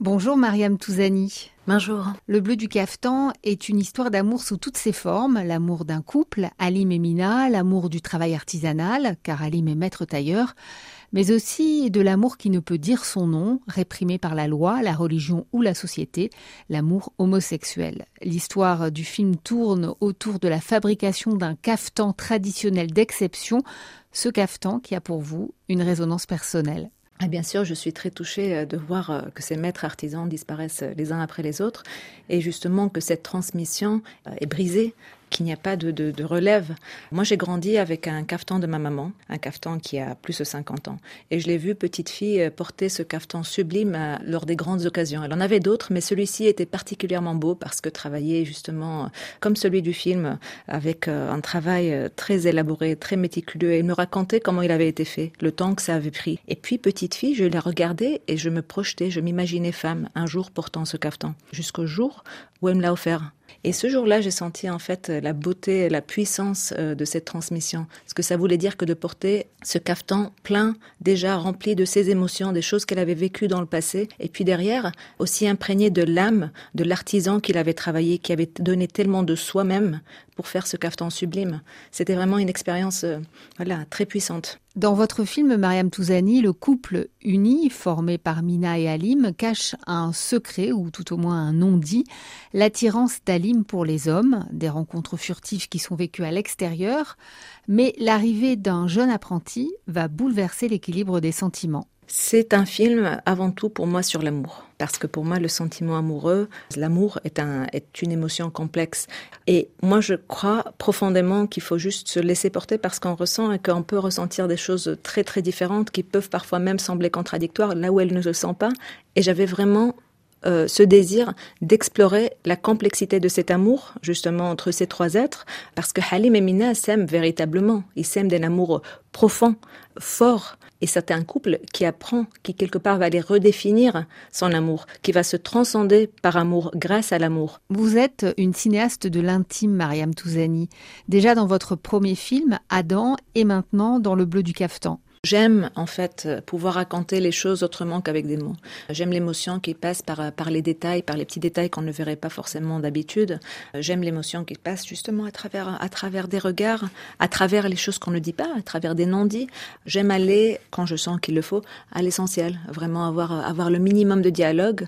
Bonjour Mariam Touzani. Bonjour. Le bleu du caftan est une histoire d'amour sous toutes ses formes. L'amour d'un couple, Alim et Mina, l'amour du travail artisanal, car Alim est maître tailleur, mais aussi de l'amour qui ne peut dire son nom, réprimé par la loi, la religion ou la société, l'amour homosexuel. L'histoire du film tourne autour de la fabrication d'un caftan traditionnel d'exception, ce caftan qui a pour vous une résonance personnelle. Et bien sûr, je suis très touchée euh, de voir euh, que ces maîtres artisans disparaissent les uns après les autres. Et justement que cette transmission euh, est brisée qu'il n'y a pas de, de, relève. Moi, j'ai grandi avec un caftan de ma maman, un caftan qui a plus de 50 ans. Et je l'ai vu, petite fille, euh, porter ce caftan sublime euh, lors des grandes occasions. Elle en avait d'autres, mais celui-ci était particulièrement beau parce que travaillait justement euh, comme celui du film, avec un travail très élaboré, très méticuleux. Et il me racontait comment il avait été fait, le temps que ça avait pris. Et puis, petite fille, je la regardais et je me projetais, je m'imaginais femme, un jour portant ce caftan, jusqu'au jour où elle me l'a offert. Et ce jour-là, j'ai senti en fait la beauté, la puissance euh, de cette transmission. Ce que ça voulait dire que de porter ce caftan plein, déjà rempli de ses émotions, des choses qu'elle avait vécues dans le passé, et puis derrière, aussi imprégné de l'âme de l'artisan qu'il avait travaillé, qui avait donné tellement de soi-même pour faire ce caftan sublime. C'était vraiment une expérience, euh, voilà, très puissante. Dans votre film, Mariam Touzani, le couple uni, formé par Mina et Alim, cache un secret, ou tout au moins un non-dit, l'attirance d'Alim pour les hommes, des rencontres furtives qui sont vécues à l'extérieur, mais l'arrivée d'un jeune apprenti va bouleverser l'équilibre des sentiments. C'est un film avant tout pour moi sur l'amour. Parce que pour moi, le sentiment amoureux, l'amour est, un, est une émotion complexe. Et moi, je crois profondément qu'il faut juste se laisser porter parce qu'on ressent et qu'on peut ressentir des choses très, très différentes qui peuvent parfois même sembler contradictoires là où elles ne le sont pas. Et j'avais vraiment euh, ce désir d'explorer la complexité de cet amour, justement, entre ces trois êtres, parce que Halim et Mina s'aiment véritablement. Ils s'aiment d'un amour profond, fort. Et c'est un couple qui apprend, qui quelque part va aller redéfinir son amour, qui va se transcender par amour grâce à l'amour. Vous êtes une cinéaste de l'intime, Mariam Touzani. Déjà dans votre premier film, Adam, et maintenant dans Le Bleu du Caftan. J'aime en fait pouvoir raconter les choses autrement qu'avec des mots. J'aime l'émotion qui passe par, par les détails, par les petits détails qu'on ne verrait pas forcément d'habitude. J'aime l'émotion qui passe justement à travers, à travers des regards, à travers les choses qu'on ne dit pas, à travers des non-dits. J'aime aller, quand je sens qu'il le faut, à l'essentiel, vraiment avoir, avoir le minimum de dialogue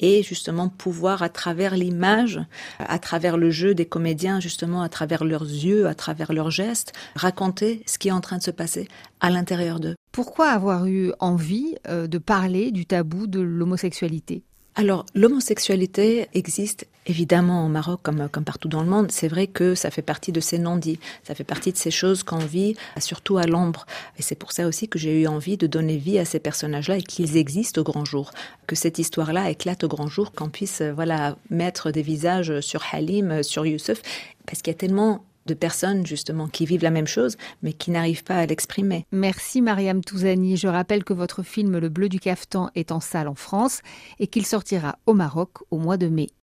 et justement pouvoir à travers l'image, à travers le jeu des comédiens, justement à travers leurs yeux, à travers leurs gestes, raconter ce qui est en train de se passer à l'intérieur d'eux. Pourquoi avoir eu envie euh, de parler du tabou de l'homosexualité? Alors, l'homosexualité existe évidemment au Maroc comme, comme partout dans le monde. C'est vrai que ça fait partie de ces non-dits. Ça fait partie de ces choses qu'on vit, surtout à l'ombre. Et c'est pour ça aussi que j'ai eu envie de donner vie à ces personnages-là et qu'ils existent au grand jour. Que cette histoire-là éclate au grand jour, qu'on puisse, voilà, mettre des visages sur Halim, sur Youssef. Parce qu'il y a tellement de personnes justement qui vivent la même chose mais qui n'arrivent pas à l'exprimer. Merci Mariam Touzani. Je rappelle que votre film Le Bleu du Caftan est en salle en France et qu'il sortira au Maroc au mois de mai.